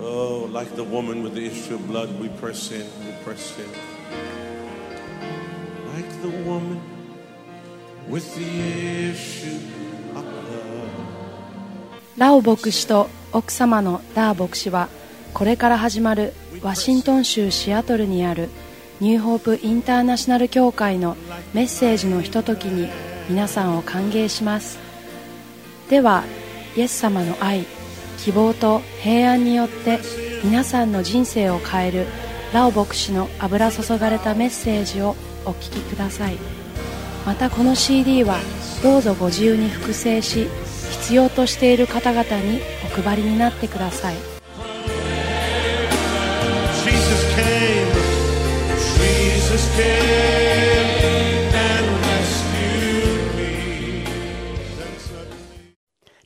Oh, like the woman with the issue of blood, we press in, we press in. Like the woman with the issue of blood. ラオ牧師と奥様のダー牧師はこれから始まるワシントン州シアトルにあるニューホープインターナショナル協会のメッセージのひとときに皆さんを歓迎しますではイエス様の愛希望と平安によって皆さんの人生を変えるラオ牧師の油注がれたメッセージをお聞きください。またこの CD はどうぞご自由に複製し必要としている方々にお配りになってください。Jesus came, Jesus came and rescued me.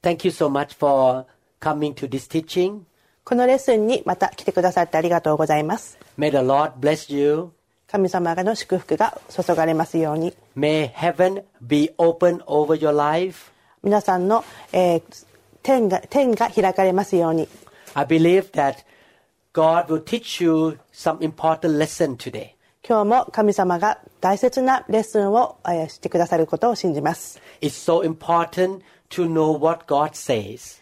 Thank you so much for coming to this teaching. このレッスンにまた来てくださってありがとうございます。May the Lord bless you. 神様の祝福が注がれますように。May heaven be open over your life. 皆さんの、えー天が天が開かれますように。I believe that God will teach you some important lesson today. 今日も神様が大切なレッスンを、えーしてくださることを信じます。It's so important to know what God says.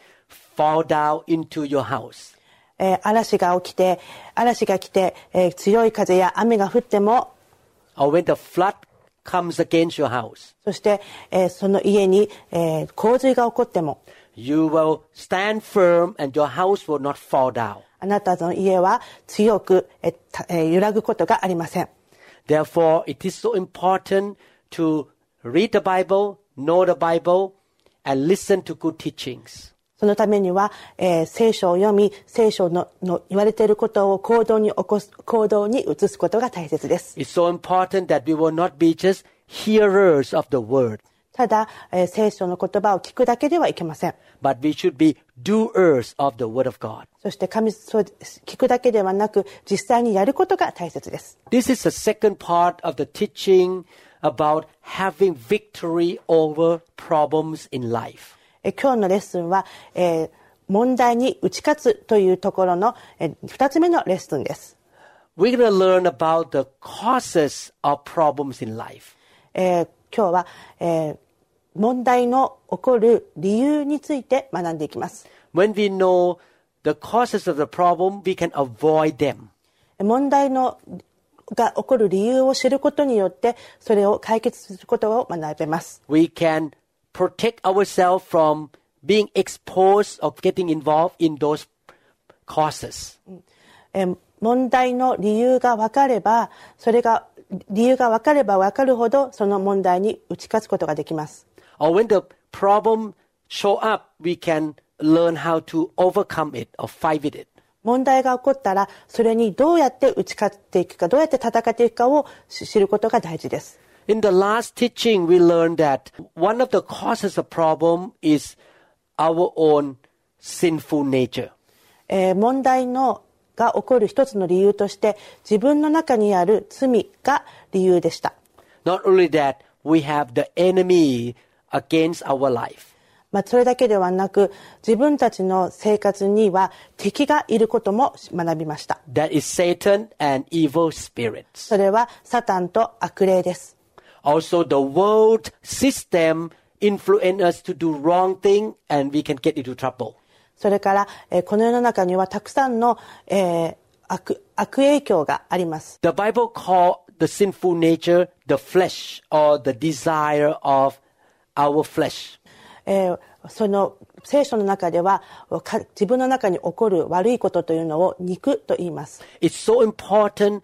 fall down into your house, えー嵐が起きて、嵐が来て、えー強い風や雨が降っても、or when the flood comes against your house, そして、えーその家に、えー洪水が起こっても、you will stand firm and your house will not fall down. あなたの家は強く、えーたえー揺らぐことがありません。Therefore, it is so important to read the Bible, know the Bible, and listen to good teachings. そのためには、えー聖書を読み、聖書のの言われていることを行動に起こす、行動に移すことが大切です。It's so important that we will not be just hearers of the word, ただ、えー聖書の言葉を聞くだけではいけません。but we should be doers of the word of God. そして神、そう聞くだけではなく、実際にやることが大切です。This is the second part of the teaching about having victory over problems in life. え今日のレッスンは、え、問題に打ち勝つというところの、えー、2つ目のレッスンです。え、今日は、え、問題の起こる理由について学んでいきます。問題のが起こる理由を知ることによって、それを解決することを学べます。protect ourself from being exposed or getting involved in those え問題の理由が分かれば、それが、理由が分かれば分かるほど、その問題に打ち勝つことができます。問題が起こったら、それにどうやって打ち勝っていくか、どうやって戦っていくかを知ることが大事です。In the last teaching, we learned that one of the causes of problem is our own sinful nature. えー問題のが起こる一つの理由として、自分の中にある罪が理由でした。Not only that, we have the enemy against our life. まあ、それだけではなく、自分たちの生活には敵がいることも学びました。That is Satan and evil spirits. それはサタンと悪霊です。Also, the world system influence us to do wrong thing and we can get into trouble. それから、えーこの世の中にはたくさんの、えー悪悪影響があります。 The Bible call the sinful nature the flesh or the desire of our flesh. えーその聖書の中ではか自分の中に起こる悪いことというのを肉と言います。 It's so important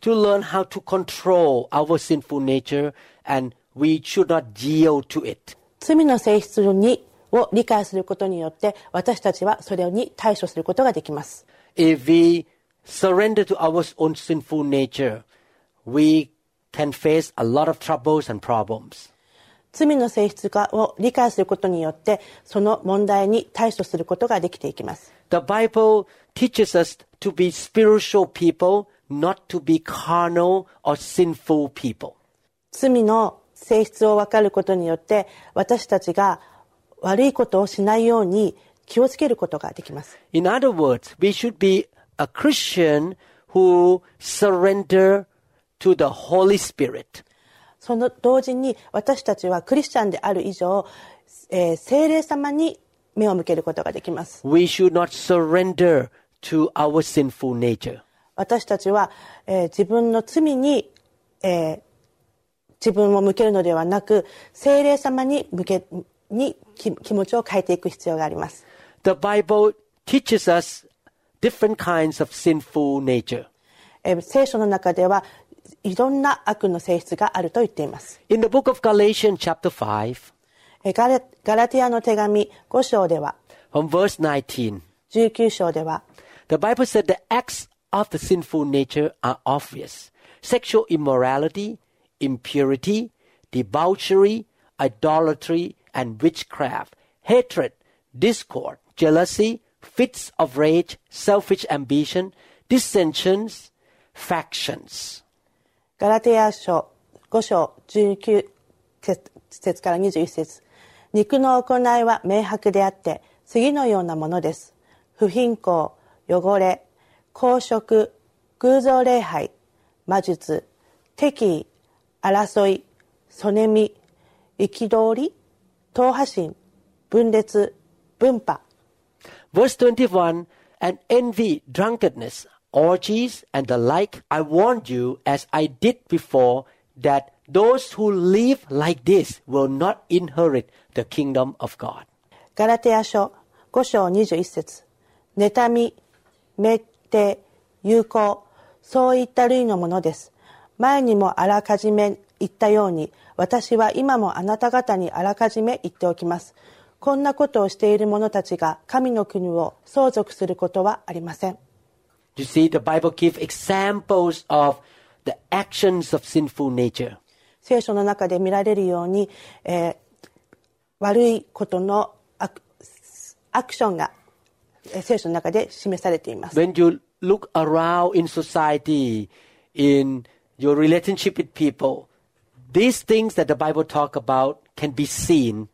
to learn how to control our sinful nature and we should not yield to it. 罪の性質にを理解することによって私たちはそれに対処することができます。 If we surrender to our own sinful nature, we can face a lot of troubles and problems. 罪の性質がを理解することによってその問題に対処することができていきます The Bible teaches us to be spiritual people, not to be carnal or sinful people. 罪の性質を分かることによって私たちが悪いことをしないように気をつけることができます In other words, we should be a Christian who surrender to the Holy Spirit. その同時に私たちはクリスチャンである以上、えー聖霊様に目を向けることができます We should not surrender to our sinful nature. 私たちは、えー自分の罪に、えー自分を向けるのではなく聖霊様に向けに気気持ちを変えていく必要があります The Bible teaches us different kinds of sinful nature. えー聖書の中ではいろんな悪の性質があると言っています In the book of Galatians, chapter 5, えーガラガラティアの手紙5章では from verse 19, 19章では the Bible said the acts of the sinful nature are obvious sexual immorality, impurity, debauchery, idolatry, and witchcraft, hatred, discord, jealousy, fits of rage, selfish ambition, dissensions, factions. ガラテヤ書5章19節から21節肉の行いは明白であって次のようなものです不貧困汚れ公職偶像礼拝魔術敵意争いそねみ憤り党派心分裂分派 Verse 21 And envy, drunkenness, orgies, and the like, I warned you as I did before, that those who live like this will not inherit the kingdom of God. ガラテヤ書5章21節妬み、滅定、友好、そういった類のものです。前にもあらかじめ言ったように、私は今もあなた方にあらかじめ言っておきます。こんなことをしている者たちが神の国を相続することはありません。You see, the Bible gives examples of the actions of sinful nature. 聖書の中で見られるように、えー悪いことのアクアクションがえー聖書の中で示されています。When you look around in society, in your relationship with people, these things that the Bible talk about can be seen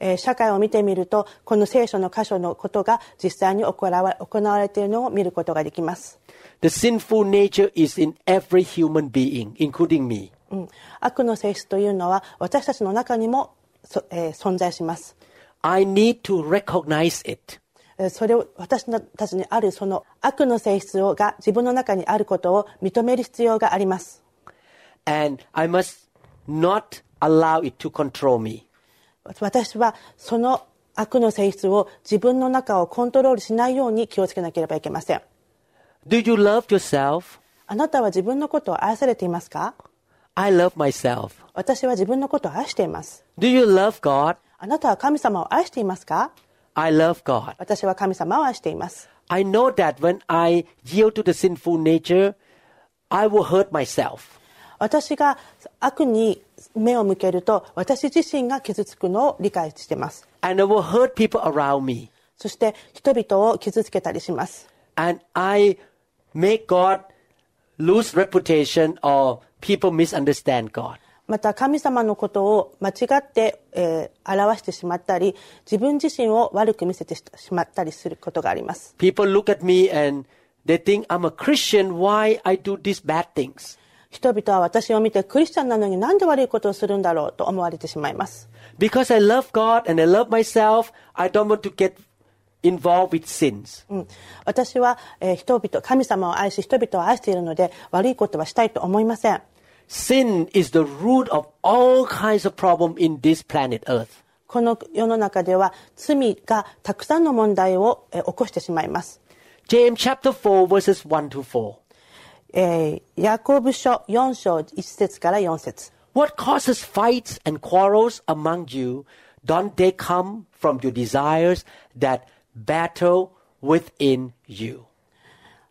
えー社会を見てみるとこの聖書の箇所のことが実際に行わ行われているのを見ることができます、The sinful nature is in every human being, including me. うん、悪の性質というのは私たちの中にもそ、えー存在します I need to recognize it. えーそれを私たちにあるその悪の性質をが自分の中にあることを認める必要があります And I must not allow it to control me. 私はその悪の性質を自分の中をコントロールしないように気をつけなければいけません Do you love yourself? あなたは自分のことを愛されていますか？I love myself. 私は自分のことを愛しています Do you love God? あなたは神様を愛していますか？I love God. 私は神様を愛しています I know that when I yield to the sinful nature, I will hurt myself. 私が悪に目を向けると私自身が傷つくのを理解しています And I will hurt people around me. そして人々を傷つけたりします And I make God lose reputation or people misunderstand God. また神様のことを間違って、えー表してしまったり自分自身を悪く見せてしまったりすることがあります People look at me and they think I'm a Christian. Why I do these bad things? 人々は私を見てクリスチャンなのになんで悪いことをするんだろうと思われてしまいます Because I love God and I love myself, I don't want to get involved with sins. うん、私は、えー人々神様を愛し人々を愛しているので悪いことはしたいと思いません Sin is the root of all kinds of problems in this planet Earth. この世の中では罪がたくさんの問題を、えー起こしてしまいます、 James chapter 4 verses 1 to 4. えーヤコブ書4章1節から4節 What causes fights and quarrels among you? Don't they come from your desires that battle within you?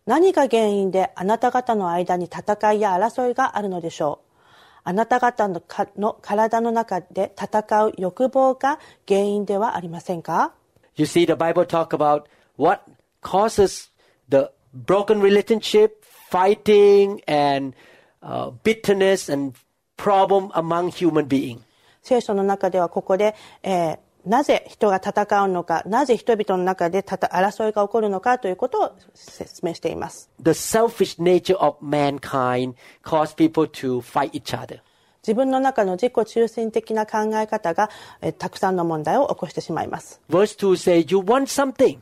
何が原因であなた方の間に戦いや争いがあるのでしょうあなた方のかの体の中で戦う欲望が原因ではありませんか You see, the Bible talk about what causes the broken relationship, fighting, and uh, bitterness and problem among human beings. 聖書の中ではここで、えーなぜ人が戦うのか、なぜ人々の中でたた争いが起こるのかということを説明しています。 The selfish nature of mankind cause people to fight each other. 自分の中の自己中心的な考え方が、えーたくさんの問題を起こしてしまいます。 Verse 2 says, You want something,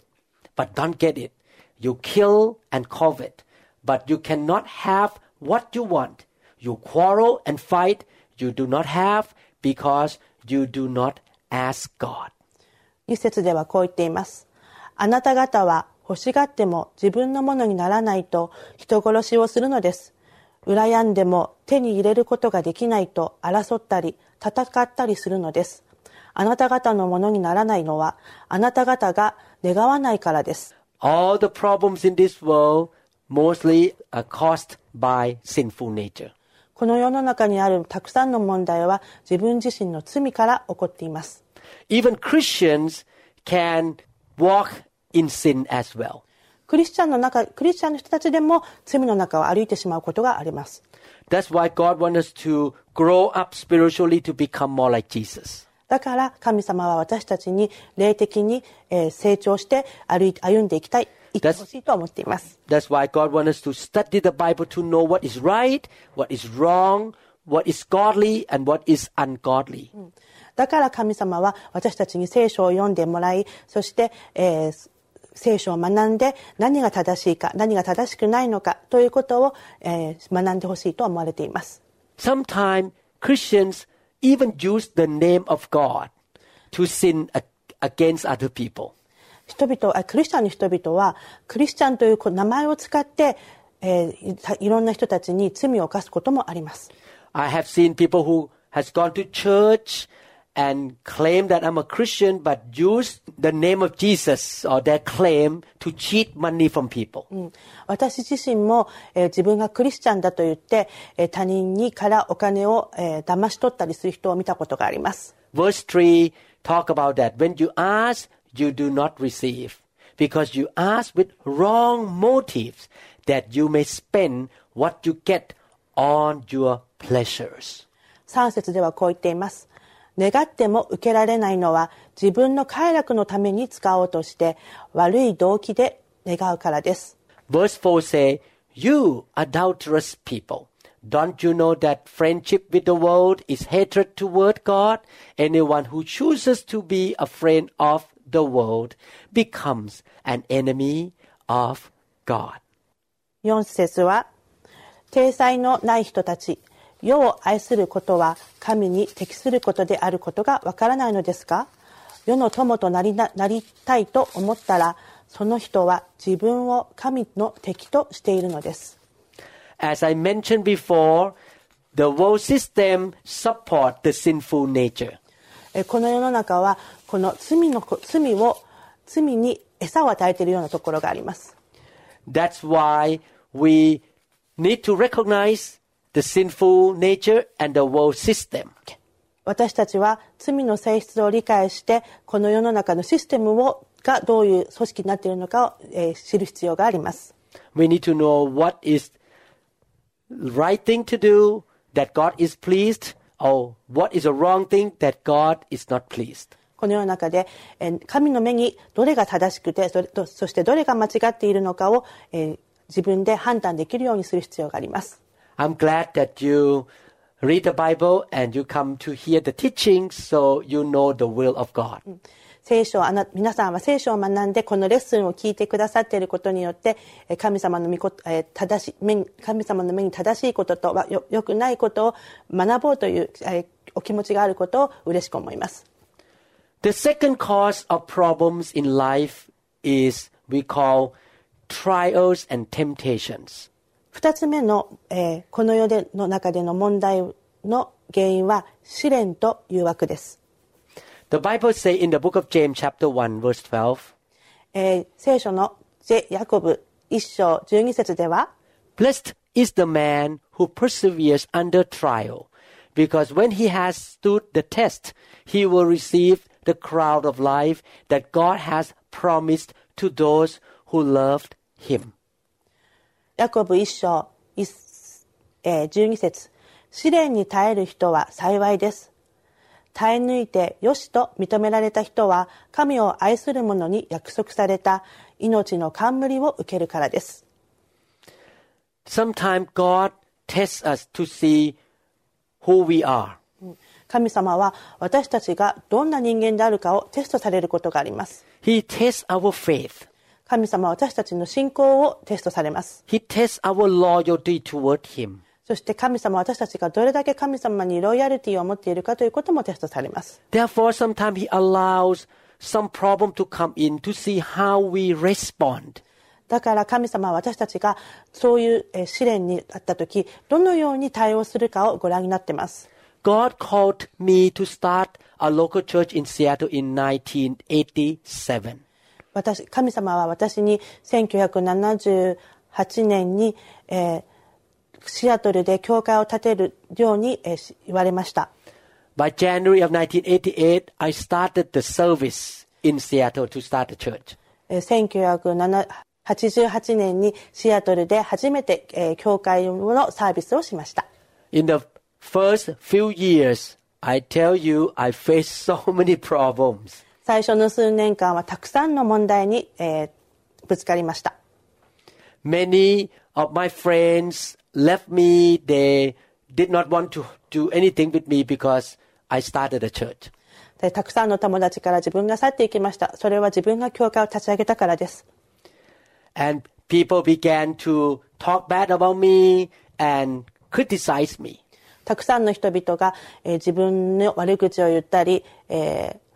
but don't get it. You kill and covet, but you cannot have what you want. You quarrel and fight. You do not have because you do not ask God. 一節ではこう言っています。あなた方は欲しがっても自分のものにならないと人殺しをするのです。羨んでも手に入れることができないと争ったり戦ったりするのです。あなた方のものにならないのはあなた方が願わないからです。All the problems in this world mostly are caused by sinful nature. この世の中にあるたくさんの問題は自分自身の罪から起こっています。Even Christians can walk in sin as well. クリスチャンの中、クリスチャンの人たちでも罪の中を歩いてしまうことがあります。That's why God wants us to grow up spiritually to become more like Jesus. だから神様は私たちに霊的にえー成長して歩い歩んでいきたい、生きてほしいと思っています。That's why God wants us to study the Bible to know what is right, what is wrong, what is godly, and what is ungodly. だから神様は私たちに聖書を読んでもらい、そして、えー聖書を学んで何が正しいか、何が正しくないのかということを、えー学んでほしいと思われています。Sometimes Christians even use the name of God to sin ag- against other people. 人々あクリスチャンの人々はクリスチャンという名前を使って、えーいろんな人たちに罪を犯すこともあります。I have seen people who has gone to church and claim that I'm a Christian but use the name of Jesus or their claim to cheat money from people. 私自身も、えー自分がクリスチャンだと言って、えー他人にからお金を、えー騙し取ったりする人を見たことがあります。 Verse 3 talk about that. When you ask, you do not receive because you ask with wrong motives that you may spend what you get on your pleasures. 3節ではこう言っています。 願っても受けられないのは自分の快楽のために使おうとして悪い動機で願うからです。Verse 4 say, You adulterous people, don't you know that friendship with the world is hatred toward God? Anyone who chooses to be a friend of the world becomes an enemy of God. 4節は、体裁のない人たち、世を愛することは神に適することであることがわからないのですか？世の友となりななりたいと思ったら、その人は自分を神の敵としているのです。As I mentioned before, the world system support the sinful nature. えこの世の中は、この罪のこ、罪を、罪に餌を与えているようなところがあります。That's why we need to recognize the sinful nature and the world system. 私たちは罪の性質を理解してこの世の中のシステムをがどういう組織になっているのかを、えー知る必要があります We need to know what is right thing to do that God is pleased or what is a wrong thing that God is not pleased. この世の中で、えー神の目にどれが正しくてそれとそしてどれが間違っているのかを、えー自分で判断できるようにする必要があります I'm glad that you read the Bible and you come to hear the teachings, so you know the will of God. Mm. 聖書あな皆さんは聖書を学んでこのレッスンを聞いてくださっていることによって神様の御正し目神様の目に正しいこととはよよくないことを学ぼうというお気持ちがあることを嬉しく思います。The second cause of problems in life is we call trials and temptations. 二つ目の、えーこの世での中での問題の原因は試練と誘惑です、 The Bible says in the book of James chapter 1 verse 12, えー聖書のジェヤコブ 1章12節では、 Blessed is the man who perseveres under trial, because when he has stood the test, he will receive the crown of life that God has promised to those who loved him. ヤコブ1章1、えー12節試練に耐える人は幸いです。耐え抜いてよしと認められた人は神を愛する者に約束された命の冠を受けるからです。Sometimes God tests us to see who we are. 神様は私たちがどんな人間であるかをテストされることがあります。He tests our faith. 神様は私たちの信仰をテストされます。He tests our loyalty toward him. そして神様は私たちがどれだけ神様にロイヤリティを持っているかということもテストされます。Therefore, sometimes he allows some problem to come in to see how we respond. だから神様は私たちがそういうえー試練にあった時どのように対応するかをご覧になっています。God called me to start a local church in Seattle in 1987. 私神様は私に1978年に、えーシアトルで教会を建てるように、えーし言われました。By January of 1988, I started the service in Seattle to start the church. えー1988年にシアトルで初めて、えー教会のサービスをしました。In the first few years, I tell you, I faced so many problems. 最初の数年間はたくさんの問題に、えーぶつかりました。Many of my friends left me. They did not want to do anything with me because I started a church. でたくさんの友達から自分が去っていきました。それは自分が教会を立ち上げたからです。And people began to talk bad about me and criticize me. たくさんの人々が、えー自分の悪口を言ったり、えー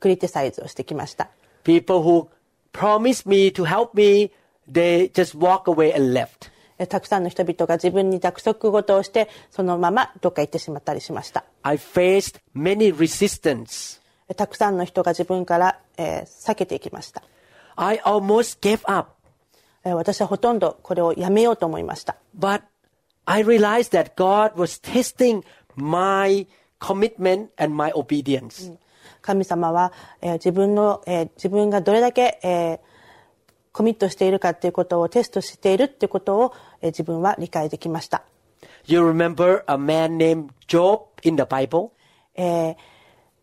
クリティサイズをしてきました。People who promised me to help me, they just walk away and left. えーたくさんの人々が自分に約束事をして、そのままどっか行ってしまったりしました。I faced many resistance. えーたくさんの人が自分から、えー避けていきました。I almost gave up. えー私はほとんどこれをやめようと思いました。But I realized that God was testing my commitment and my obedience. 神様は、えー自分の、えー自分がどれだけ、えーコミットしているかということをテストしているということを、えー自分は理解できました。You remember a man named Job in the Bible? えー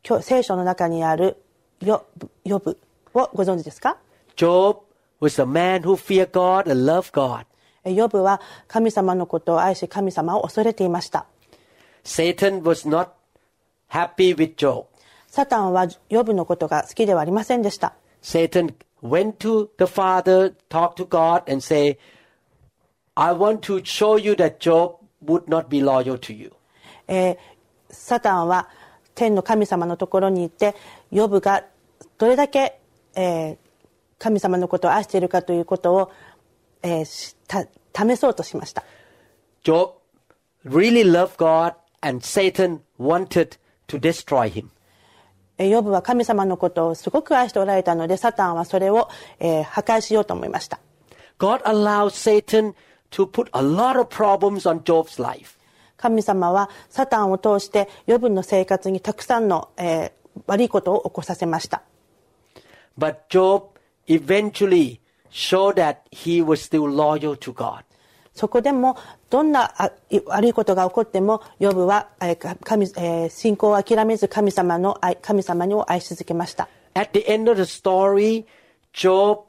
今日聖書の中にあるヨヨブをご存知ですか？Job was a man who feared God and loved God. えーヨブは神様のことを愛し神様を恐れていました Satan was not happy with Job. サタンはヨブのことが好きではありませんでした Satan went to the father, talked to God, and say, "I want to show you that Job would not be loyal to you." えーサタンは天の神様のところに行ってヨブがどれだけ、えー神様のことを愛しているかということを、えーした試そうとしました Job really loved God, and Satan wanted to destroy him. えーヨブは神様のことをすごく愛しておられたのでサタンはそれを、えー破壊しようと思いました God allowed Satan to put a lot of problems on Job's life. 神様はサタンを通してヨブの生活にたくさんの、えー悪いことを起こさせました But Job eventually showed that he was still loyal to God. そこでもどんな悪いことが起こってもヨブは、神えー信仰を諦めず神様の愛神様にを愛し続けました At the end of the story, Job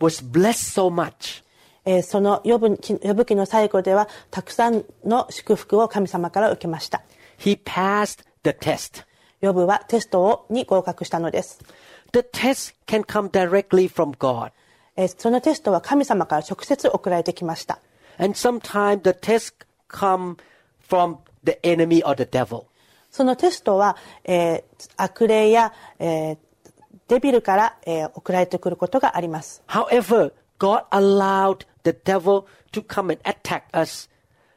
was blessed so much. えーそのヨブ記ヨブ記の最後ではたくさんの祝福を神様から受けました He passed the test. ヨブはテストをに合格したのです、The test can come directly from God. えーそのテストは神様から直接送られてきました And sometimes the test come from the enemy or the devil. そのテストは、えー悪霊や、えーデビルから、えー送られてくることがあります However, God allowed the devil to come and attack us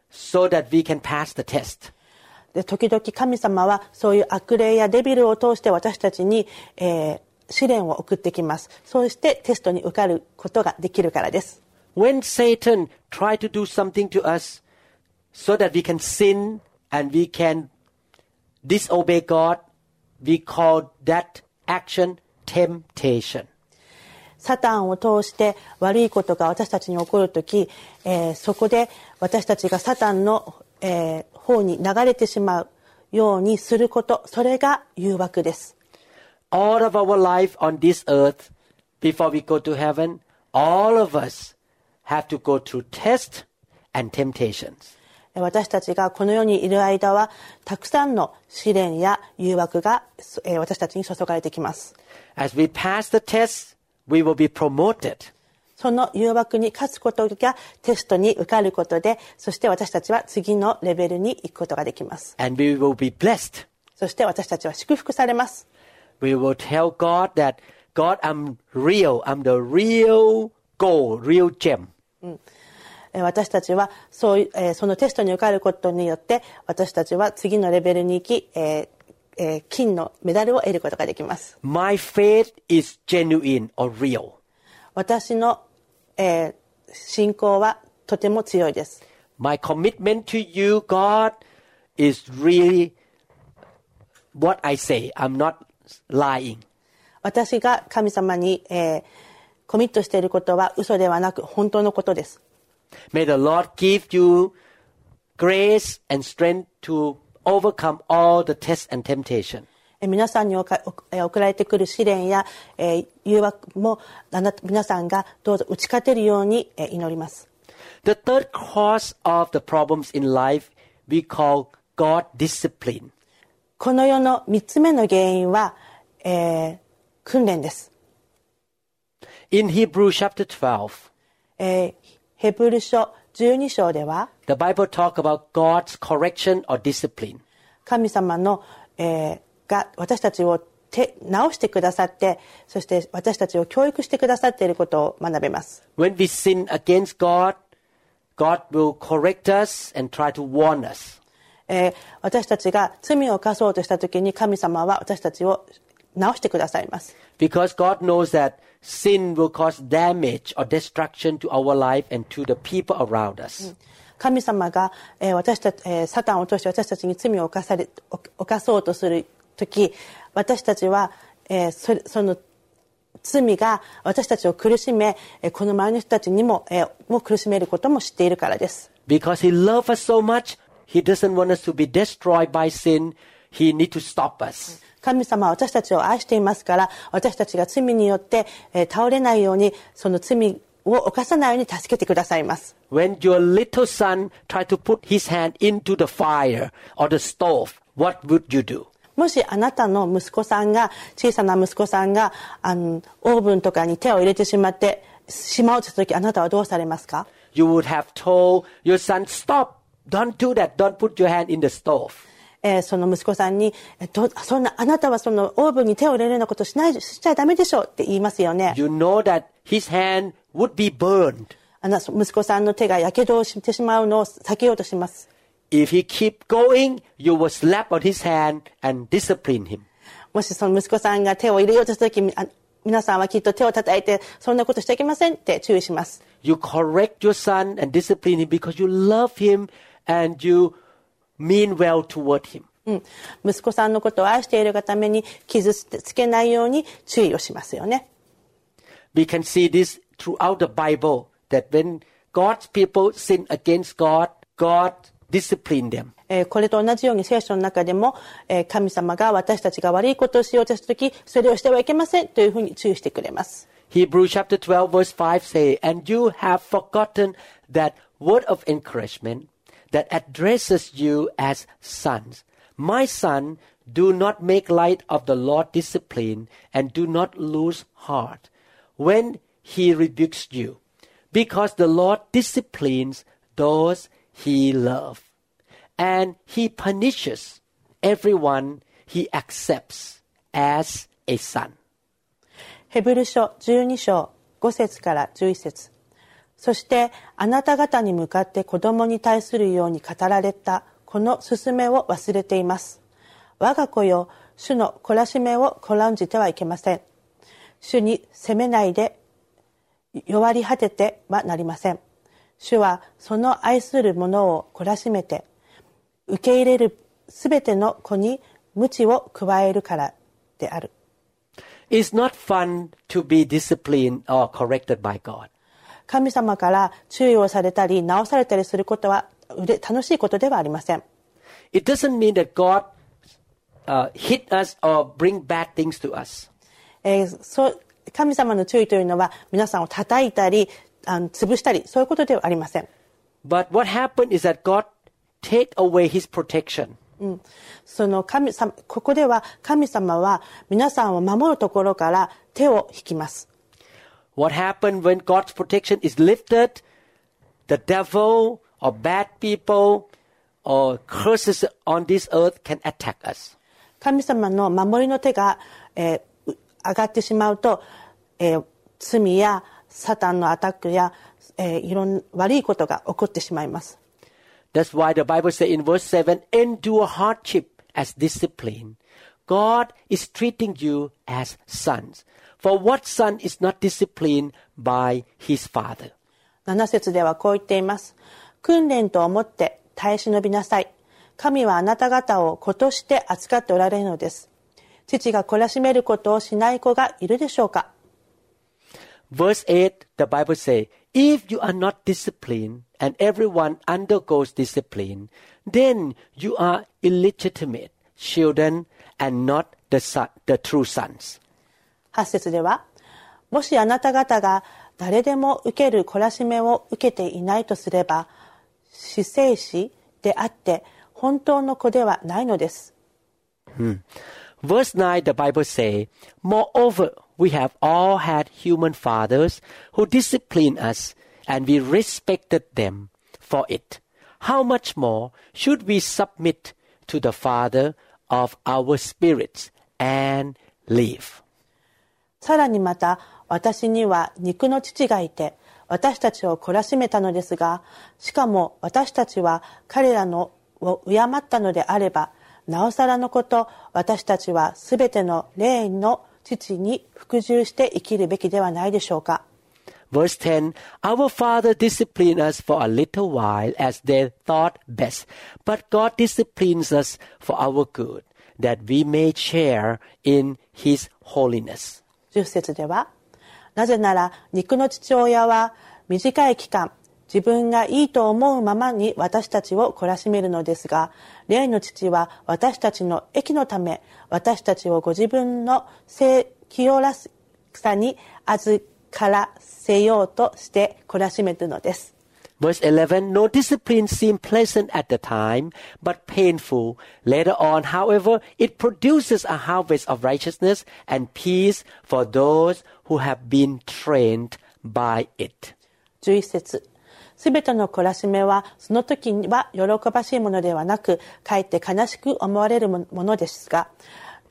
so that we can pass the test. で時々神様はそういう悪霊やデビルを通して私たちに、えー試練を送ってきますそうしてテストに受かることができるからです when Satan try to do something to us so that we can sin and we can disobey God, we call that action temptation. サタンを通して悪いことが私たちに起こるとき、えーそこで私たちがサタンの、えー方に流れてしまうようにすること、それが誘惑です。 All of our life on this earth, before we go to heaven, all of us have to go through tests and temptations. 私たちがこの世にいる間は、たくさんの試練や誘惑が、えー私たちに注がれてきます。As we pass the tests, we will be promoted. その誘惑に勝つことがテストに受かることで、そして私たちは次のレベルに行くことができます。and we will be blessed. そして私たちは祝福されます。We will tell God that, God, I'm real. I'm the real gold, real gem. えー私たちはそうえーそのテストに受かることによって私たちは次のレベルに行き、えーえー金のメダルを得ることができます。My faith is genuine or real. 私の、えー信仰はとても強いです。My commitment to you, God, is really what I say. I'm not lying. 私が神様に、えーコミットしていることは嘘ではなく本当のことです。May the Lord give you grace and strength to overcome all the tests and temptation. えー皆さんに送られてくる試練や、えー誘惑もあなた皆さんがどうぞ打ち勝てるように、えー祈ります。The third cause of the problems in life we call God discipline. この世の3つ目の原因は、えー訓練です。In Hebrew chapter 12, えーヘブル書12章では the Bible talk about God's correction or discipline. 神様の、えーが私たちを手直してくださってそして私たちを教育してくださっていることを学べます。When we sin against God, God will correct us and try to warn us. えー私たちが罪を犯そうとした時に神様は私たちを直してくださいます。Because God knows that sin will cause damage or destruction to our life and to the people around us. 神様が、えー私たち、えーサタンを通して私たちに罪を犯され犯犯そうとする時私たちは、えーそれその罪が私たちを苦しめえーこの周りの人たちにも,、えーも苦しめることも知っているからです。 Because He loves us so much, He doesn't want us to be destroyed by sin. He needs to stop us. 神様は私たちを愛していますから私たちが罪によって、えー倒れないようにその罪を犯さないように助けてくださいます。When your little son tried to put his hand into the fire or the stove, what would you do? もしあなたの息子さんが小さな息子さんがあのオーブンとかに手を入れてしまってしまうとした時あなたはどうされますか You would have told your son, stop, don't do that, don't put your hand in the stove. えーその息子さんにえどそんなあなたはそのオーブンに手を入れるようなことしないしちゃダメでしょうって言いますよね。You know that his hand would be burned. あな息子さんの手がやけどをしてしまうのを避けようとします。If he keep going, you will slap on his hand and discipline him. もしその息子さんが手を入れようとした時みあ皆さんはきっと手を叩いてそんなことしちゃいけませんって注意します。You correct your son and discipline him because you love him and you mean well toward him. うん、息子さんのことを愛しているがために傷つけないように注意をしますよね We can see this throughout the Bible that when God's people sin against God, God discipline them. えーこれと同じように聖書の中でも、えー神様が私たちが悪いことをしようとした時それをしてはいけませんというふうに注意してくれます Hebrews chapter 12 verse 5 say, And you have forgotten that word of encouragement that addresses you as sons. My son, do not make light of the Lord's discipline and do not lose heart when he rebukes you, because the Lord disciplines those he loves, and he punishes everyone he accepts as a son. ヘブル書12章5節から11節 そしてあなた方に向かって子供に対するように語られたこの勧めを忘れています。我が子よ主の懲らしめをこらんじてはいけません。主に責めないで弱り果ててはなりません。主はその愛する者を懲らしめて受け入れるすべての子に鞭を加えるからである。It's not fun to be disciplined or corrected by God. 神様から注意をされたり直されたりすることは楽しいことではありません It doesn't mean that God uh, hit us or bring bad things to us. えーそう神様の注意というのは皆さんを叩いたりあの潰したりそういうことではありません But what happened is that God take away his protection. その神様ここでは神様は皆さんを守るところから手を引きます What happened when God's protection is lifted? The devil or bad people or curses on this earth can attack us. 神様の守りの手が、えーう上がってしまうと、えー罪やサタンのアタックや、えーいろん悪いことが起こってしまいます That's why the Bible says in verse 7 endure hardship as discipline. God is treating you as sons. For what son is not disciplined by his father? 7節ではこう言っています訓練と思って耐え忍びなさい神はあなた方を子として扱っておられるのです父が懲らしめることをしない子がいるでしょうか Verse 8, the Bible says, If you are not disciplined, and everyone undergoes discipline, then you are illegitimate children and not the, son, the true sons. 8節ではもしあなた方が誰でも受ける懲らしめを受けていないとすれば死生死であって本当の子ではないのです Verse 9, the Bible says, Moreover, we have all had human fathers who disciplined us, and we respected them for it. How much more should we submit to the Father of our spirits and live? さらにまた私には肉の父がいて私たちを懲らしめたのですがしかも私たちは彼らのを敬ったのであればなおさらのこと私たちはすべての霊の父に服従して生きるべきではないでしょうか Verse 10 Our Father disciplined us for a little while as they thought best, but God disciplines us for our good, that we may share in His holiness. 10節ではなぜなら肉の父親は短い期間自分がいいと思うままに私たちを懲らしめるのですが霊の父は私たちの益のため私たちをご自分の清清らさに預からせようとして懲らしめるのです。Verse 11 No discipline seemed pleasant at the time, but painful. Later on, however, it produces a harvest of righteousness and peace for those who have been trained by it. 11節すべての懲らしめはその時には喜ばしいものではなくかえって悲しく思われるものですが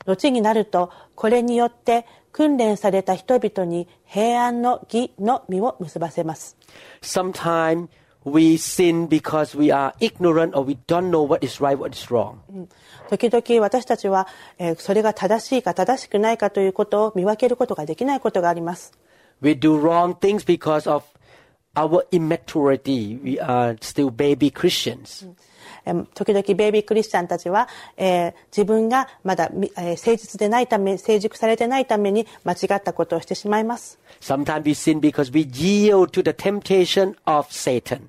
後になるとこれによって 訓練された人々に平安の義の実を結ばせます Sometimes we sin because we are ignorant or we don't know what is right, what is wrong. 時々私たちは、えーそれが正しいか正しくないかということを見分けることができないことがあります We do wrong things because of our immaturity. We are still baby Christians. えー時々ベイビークリスチャンたちは、えー自分がまだ、みえー誠実でないため成熟されてないために間違ったことをしてしまいます Sometimes we sin because we yield to the temptation of Satan.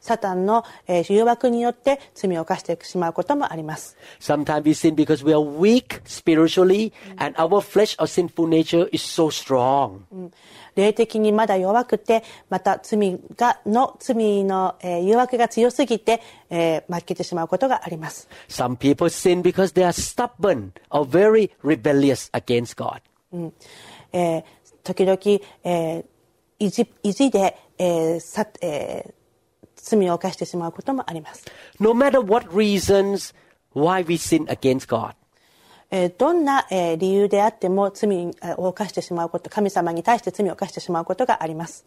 サタンの、えー誘惑によって罪を犯してしまうこともあります Sometimes we sin because we are weak spiritually and our flesh or sinful nature is so strong. 霊的にまだ弱くてまた罪がの罪の、えー誘惑が強すぎて、えー負けてしまうことがあります Some people sin because they are stubborn or very rebellious against God. えー時々、えー意地意地で、えーさえー罪を犯してしまうこともあります、No matter what reasons why we sin against God, えーどんな理由であっても罪を犯してしまうこと、神様に対して罪を犯してしまうことがあります。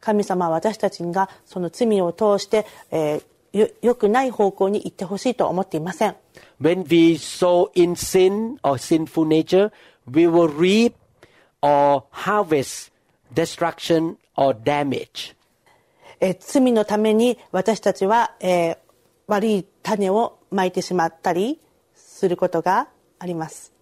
神様は私たちがその罪を通して、えー、よくない方向に行ってほしいと思っていません。When we sow in sin or sinful 罪のために私たちは、え悪い種をまいてしまったりすることがあります。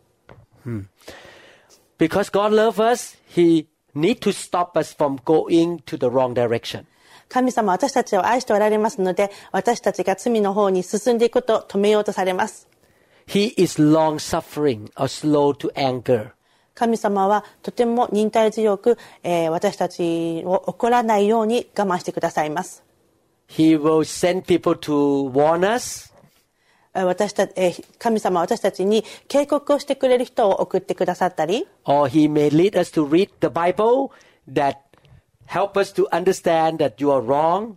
Because God loves us, He need to stop us from going to the wrong direction. 神様は私たちを愛しておられますので、私たちが罪の方に進んでいくことを止めようとされます。He is long suffering or slow to anger. 神様はとても忍耐強く、えー私たちを怒らないように我慢してくださいます。He will send people to warn us. 私たち神様は私たちに警告をしてくれる人を送ってくださったり、Or he may lead us to read the Bible that help us to understand that you are wrong.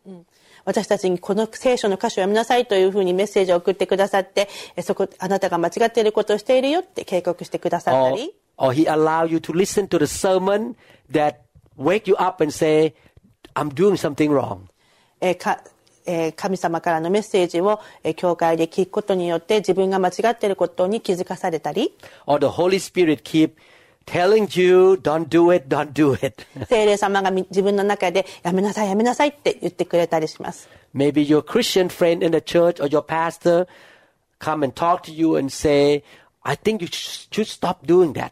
私たちにこの聖書の箇所を読みなさいというふうにメッセージを送ってくださって、そこ、あなたが間違っていることをしているよって警告してくださったり。Or, or he allow you to listen to the sermon that wake you up and say, I'm doing something wrong. えーかえー神様からのメッセージを、えー教会で聞くことによって自分が間違っていることに気づかされたり、Or the Holy Spirit keep telling you, don't do it, don't do it. 聖霊様がみ自分の中でやめなさいやめなさいって言ってくれたりします。Maybe your Christian friend in the church or your pastor come and talk to you and say, I think you sh- should stop doing that.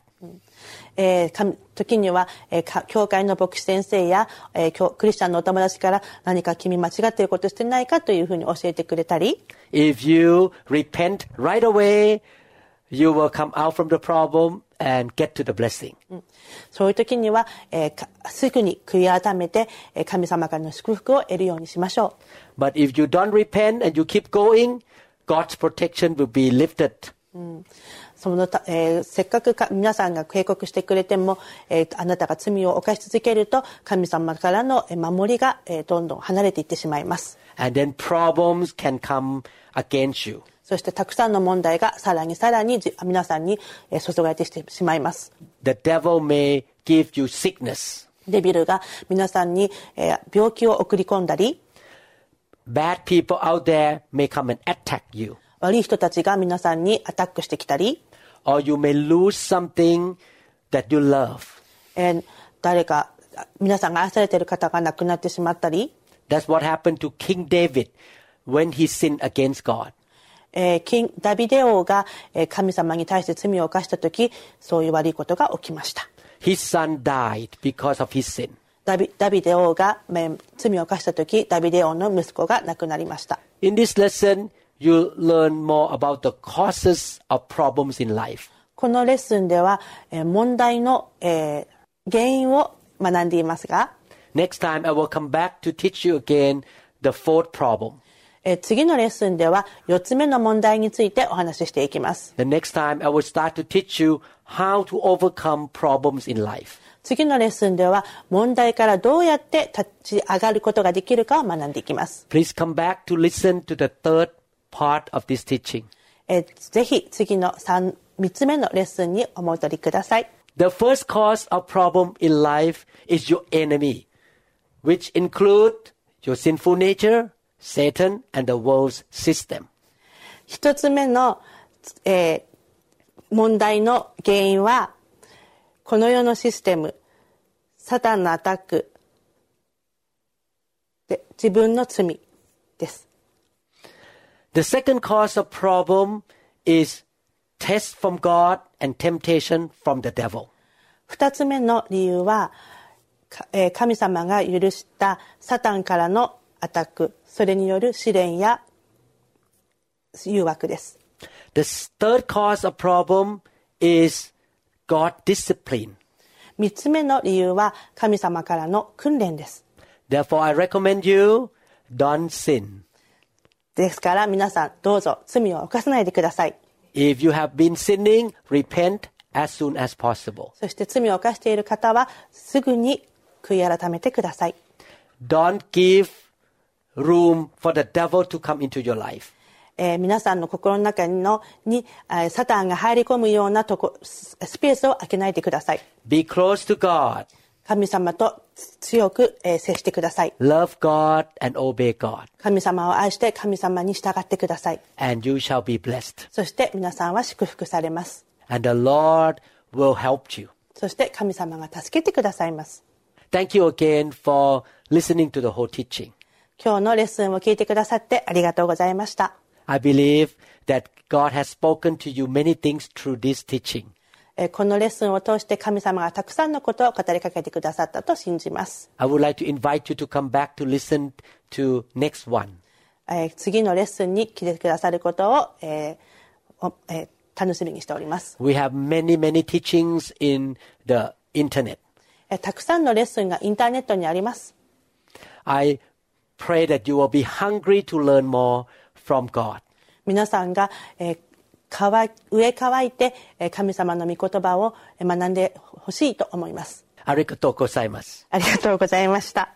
えーか時には、えーか教会の牧師先生や、えー教クリスチャンのお友達から何か君間違っていることしてないかというふうに教えてくれたり、If you repent right away, you will come out from the problem and get to the blessing. そういう時には、えーかすぐに悔い改めて、えー神様からの祝福を得るようにしましょう。But if you don't repent and you keep going, God's protection will be lifted. そのた、えーせっかくか皆さんが警告してくれても、えーあなたが罪を犯し続けると神様からのえー守りが、えーどんどん離れていってしまいます。And then problems can come against you. そしてたくさんの問題がさらにさらにじ皆さんにえー注がれてしてしまいます。The devil may give you sickness. デビルが皆さんに、えー病気を送り込んだり、Bad people out there may come and attack you. 悪い人たちが皆さんにアタックしてきたり、Or you may lose something that you love. えー誰か皆さんが愛されている方が亡くなってしまったり、That's what happened to King David when he sinned against God. えーキンダビデ王がえー神様に対して罪を犯した時そういう悪いことが起きました His son died because of his sin. ダビダビデ王がえー罪を犯した時ダビデ王の息子が亡くなりました In this lesson, you'll learn more about the causes of problems in life. このレッスンではえー問題のえー原因を学んでいますが Next time, I will come back to teach you again the fourth problem. えー次のレッスンでは4つ目の問題についてお話ししていきます The next time, I will start to teach you how to overcome problems in life. 次のレッスンでは問題からどうやって立ち上がることができるかを学んでいきます Please come back to listen to the third part of this teaching. えーぜひ次の 3, 3つ目のレッスンにお戻りください The first cause of problem in life is your enemy, which include your sinful nature, Satan, and the world's system. 一つ目の、えー問題の原因はこの世のシステムサタンのアタックで自分の罪です The second cause of problem is test from God and temptation from the devil. 二つ目の理由は、かえー神様が許したサタンからのアタックそれによる試練や誘惑です The third cause of problem is God discipline. 三つ目の理由は神様からの訓練です Therefore, I recommend you don't sin. ですから皆さんどうぞ罪を犯さないでください If you have been sinning, repent as soon as possible. そして罪を犯している方はすぐに悔い改めてください Don't give room for the devil to come into your life. えー皆さんの心の中のに、えーサタンが入り込むようなとこススペースを空けないでください Be close to God. 神様と強く、えー接してください Love God and obey God. 神様を愛して神様に従ってください And you shall be blessed. そして皆さんは祝福されます And the Lord will help you. そして神様が助けてくださいます Thank you again for listening to the whole teaching. 今日のレッスンを聞いてくださってありがとうございました I believe that God has spoken to you many things through this teaching. このレッスンを通して神様がたくさんのことを語りかけてくださったと信じます。次のレッスンに来てくださることを、えーえ、楽しみにしております。We have many, many teachings in the internet. たくさんのレッスンがインターネットにあります。皆さんが、え乾い上乾いて、えー神様の御言葉をえー学んでほしいと思います。ありがとうございます。ありがとうございました。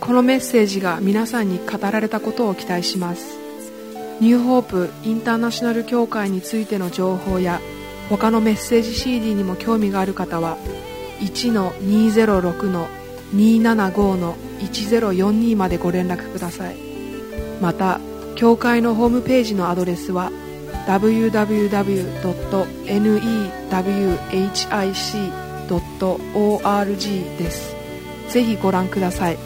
このメッセージが皆さんに語られたことを期待します。ニューホープインターナショナル協会についての情報や他のメッセージ CD にも興味がある方は1-206-275-1042までご連絡ください。また協会のホームページのアドレスは www.newhic.org です。ぜひご覧ください。